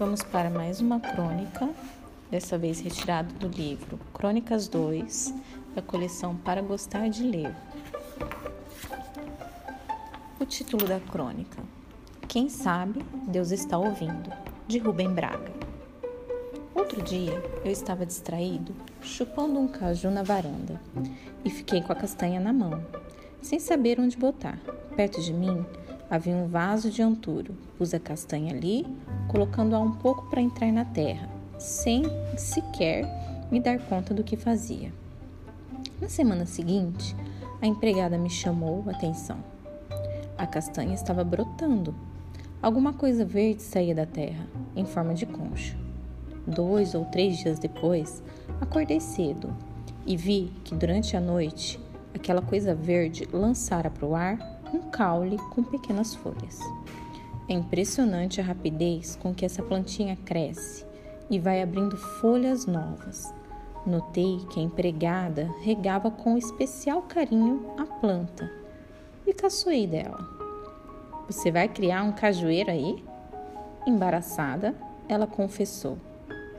Vamos para mais uma crônica, dessa vez retirada do livro Crônicas 2, da coleção Para Gostar de Ler. O título da crônica: Quem sabe Deus está ouvindo, de Rubem Braga. Outro dia eu estava distraído, chupando um caju na varanda e fiquei com a castanha na mão, sem saber onde botar. Perto de mim havia um vaso de anturo. Pus a castanha ali, colocando-a um pouco para entrar na terra, sem sequer me dar conta do que fazia. Na semana seguinte, a empregada me chamou a atenção. A castanha estava brotando. Alguma coisa verde saía da terra, em forma de concha. Dois ou três dias depois, acordei cedo e vi que durante a noite aquela coisa verde lançara para o ar um caule com pequenas folhas. É impressionante a rapidez com que essa plantinha cresce e vai abrindo folhas novas. Notei que a empregada regava com especial carinho a planta e caçoei dela. Você vai criar um cajueiro aí? Embaraçada, ela confessou.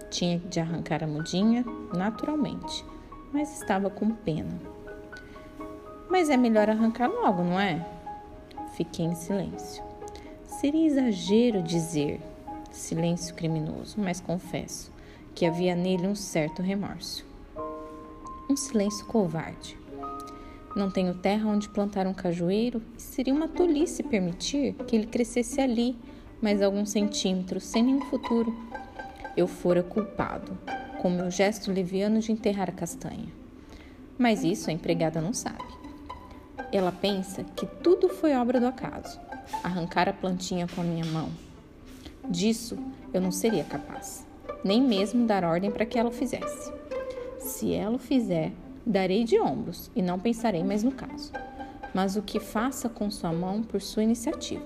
Tinha de arrancar a mudinha naturalmente, mas estava com pena. Mas é melhor arrancar logo, não é? Fiquei em silêncio. Seria exagero dizer silêncio criminoso, mas confesso que havia nele um certo remorso. Um silêncio covarde. Não tenho terra onde plantar um cajueiro e seria uma tolice permitir que ele crescesse ali mais alguns centímetros sem nenhum futuro. Eu fora culpado, com meu gesto leviano de enterrar a castanha. Mas isso a empregada não sabe. Ela pensa que tudo foi obra do acaso. Arrancar a plantinha com a minha mão. Disso eu não seria capaz, nem mesmo dar ordem para que ela o fizesse. Se ela o fizer, darei de ombros e não pensarei mais no caso. Mas o que faça com sua mão por sua iniciativa.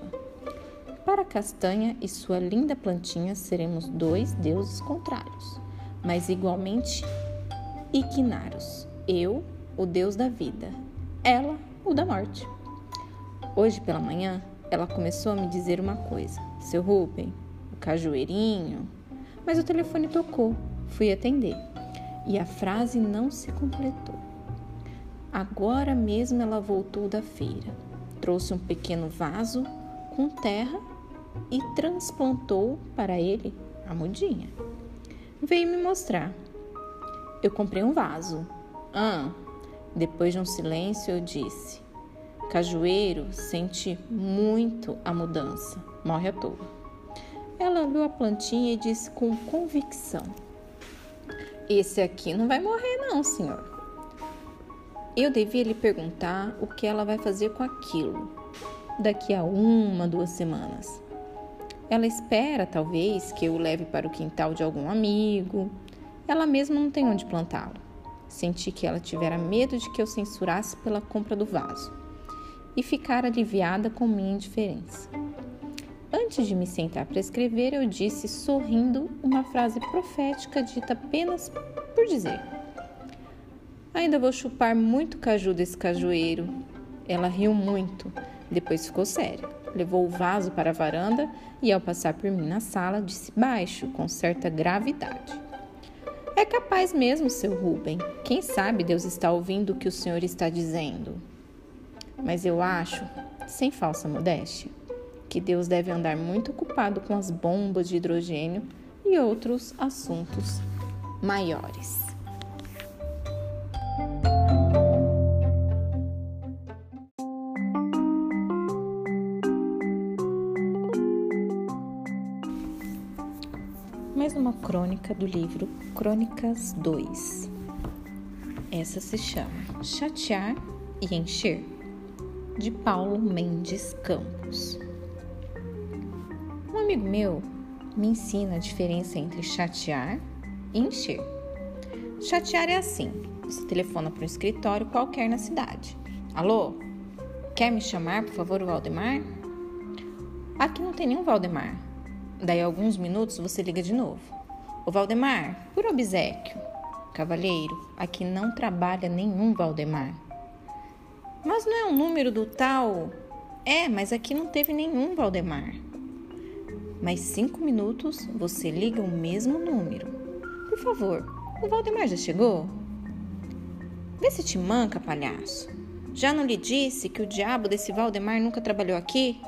Para a castanha e sua linda plantinha seremos dois deuses contrários, mas igualmente ignaros. Eu, o deus da vida, ela, ou da morte. Hoje pela manhã, ela começou a me dizer uma coisa: Seu Rubem, o cajueirinho. Mas o telefone tocou, fui atender e a frase não se completou. Agora mesmo ela voltou da feira, trouxe um pequeno vaso com terra e transplantou para ele a mudinha. Veio me mostrar. Eu comprei um vaso. Ah, depois de um silêncio, eu disse: Cajueiro sente muito a mudança, morre à toa. Ela olhou a plantinha e disse com convicção: Esse aqui não vai morrer, não, senhor. Eu devia lhe perguntar o que ela vai fazer com aquilo daqui a uma, duas semanas. Ela espera, talvez, que eu o leve para o quintal de algum amigo. Ela mesma não tem onde plantá-lo. Senti que ela tivera medo de que eu censurasse pela compra do vaso e ficar aliviada com minha indiferença. Antes de me sentar para escrever, eu disse, sorrindo, uma frase profética dita apenas por dizer: Ainda vou chupar muito caju desse cajueiro. Ela riu muito, depois ficou séria. Levou o vaso para a varanda e, ao passar por mim na sala, disse baixo, com certa gravidade: é capaz mesmo, seu Rubem. Quem sabe Deus está ouvindo o que o senhor está dizendo. Mas eu acho, sem falsa modéstia, que Deus deve andar muito ocupado com as bombas de hidrogênio e outros assuntos maiores. Mais uma crônica do livro Crônicas 2. Essa se chama Chatear e Encher, de Paulo Mendes Campos. Um amigo meu me ensina a diferença entre chatear e encher. Chatear é assim: você telefona para um escritório qualquer na cidade. Alô? Quer me chamar, por favor, Valdemar? Aqui não tem nenhum Valdemar. Daí alguns minutos você liga de novo. O Valdemar, por obsequio. Cavalheiro, aqui não trabalha nenhum Valdemar. Mas não é um número do tal? É, mas aqui não teve nenhum Valdemar. mais cinco minutos você liga o mesmo número. Por favor, o Valdemar já chegou? Vê se te manca, palhaço. Já não lhe disse que o diabo desse Valdemar nunca trabalhou aqui?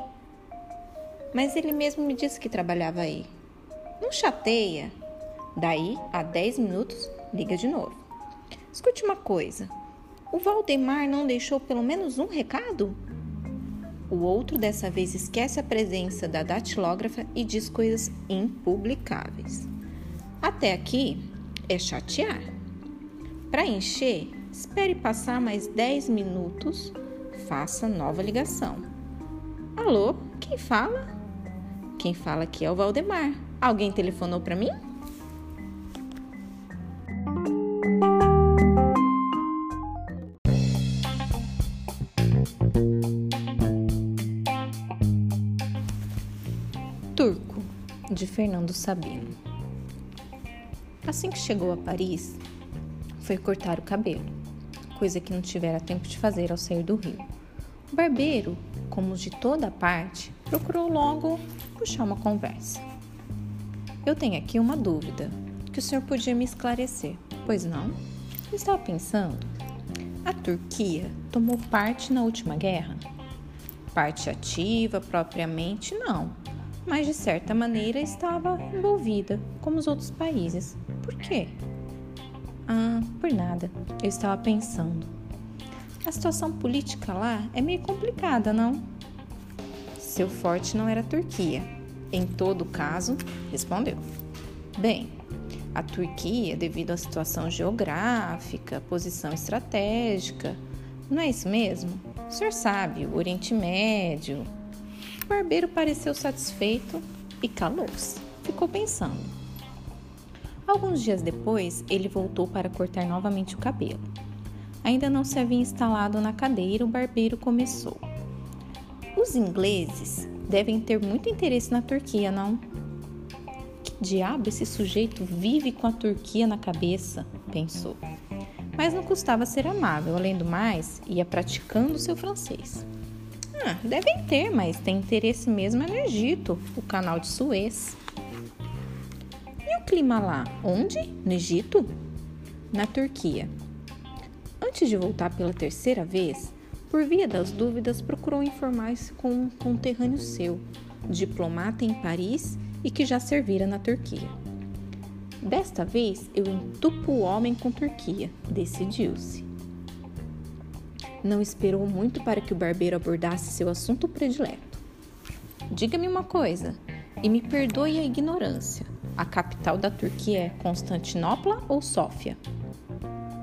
Mas ele mesmo me disse que trabalhava aí. Não chateia. Daí, a dez minutos, liga de novo. Escute uma coisa. O Valdemar não deixou pelo menos um recado? O outro dessa vez esquece a presença da datilógrafa e diz coisas impublicáveis. Até aqui é chatear. Para encher, espere passar mais 10 minutos, faça nova ligação. Alô, quem fala? Quem fala aqui é o Valdemar. Alguém telefonou para mim? Turco, de Fernando Sabino. Assim que chegou a Paris, foi cortar o cabelo, coisa que não tivera tempo de fazer ao sair do Rio. O barbeiro, como de toda parte, procurou logo puxar uma conversa. Eu tenho aqui uma dúvida que o senhor podia me esclarecer, pois não? Eu estava pensando. A Turquia tomou parte na última guerra? Parte ativa, propriamente, não mas de certa maneira estava envolvida, como os outros países. Por quê? Ah, por nada. Eu estava pensando. A situação política lá é meio complicada, não? Seu forte não era a Turquia. Em todo caso, respondeu. Bem, a Turquia, devido à situação geográfica, posição estratégica, não é isso mesmo? O senhor sabe, o Oriente Médio, o barbeiro pareceu satisfeito e calou-se. Ficou pensando. Alguns dias depois, ele voltou para cortar novamente o cabelo. Ainda não se havia instalado na cadeira, o barbeiro começou. Os ingleses devem ter muito interesse na Turquia, não? Que diabo esse sujeito vive com a Turquia na cabeça? pensou. Mas não custava ser amável, além do mais, ia praticando seu francês. Ah, devem ter, mas tem interesse mesmo é no Egito, o canal de Suez. E o clima lá? Onde? No Egito? Na Turquia. Antes de voltar pela terceira vez, por via das dúvidas, procurou informar-se com um conterrâneo seu, diplomata em Paris e que já servira na Turquia. Desta vez eu entupo o homem com Turquia, decidiu-se. Não esperou muito para que o barbeiro abordasse seu assunto predileto. Diga-me uma coisa, e me perdoe a ignorância. A capital da Turquia é Constantinopla ou Sófia?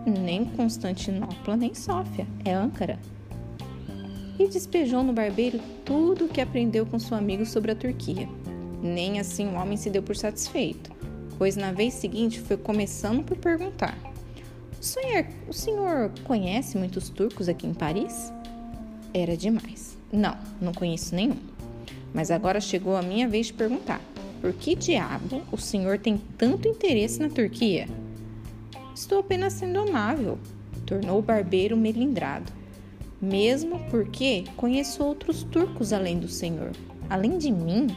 Nem Constantinopla nem Sófia, é Ankara. E despejou no barbeiro tudo o que aprendeu com seu amigo sobre a Turquia. Nem assim o homem se deu por satisfeito, pois na vez seguinte foi começando por perguntar: o senhor, o senhor conhece muitos turcos aqui em Paris? Era demais. Não, não conheço nenhum. Mas agora chegou a minha vez de perguntar: por que diabo o senhor tem tanto interesse na Turquia? Estou apenas sendo amável, tornou o barbeiro melindrado. Mesmo porque conheço outros turcos além do senhor. Além de mim?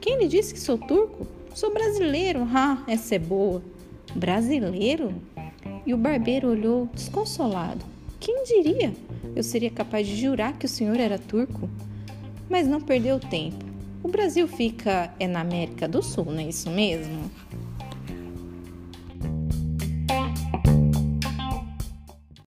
Quem lhe disse que sou turco? Sou brasileiro. Ah, essa é boa. Brasileiro? E o barbeiro olhou desconsolado. Quem diria? Eu seria capaz de jurar que o senhor era turco. Mas não perdeu tempo. O Brasil fica é na América do Sul, não é isso mesmo?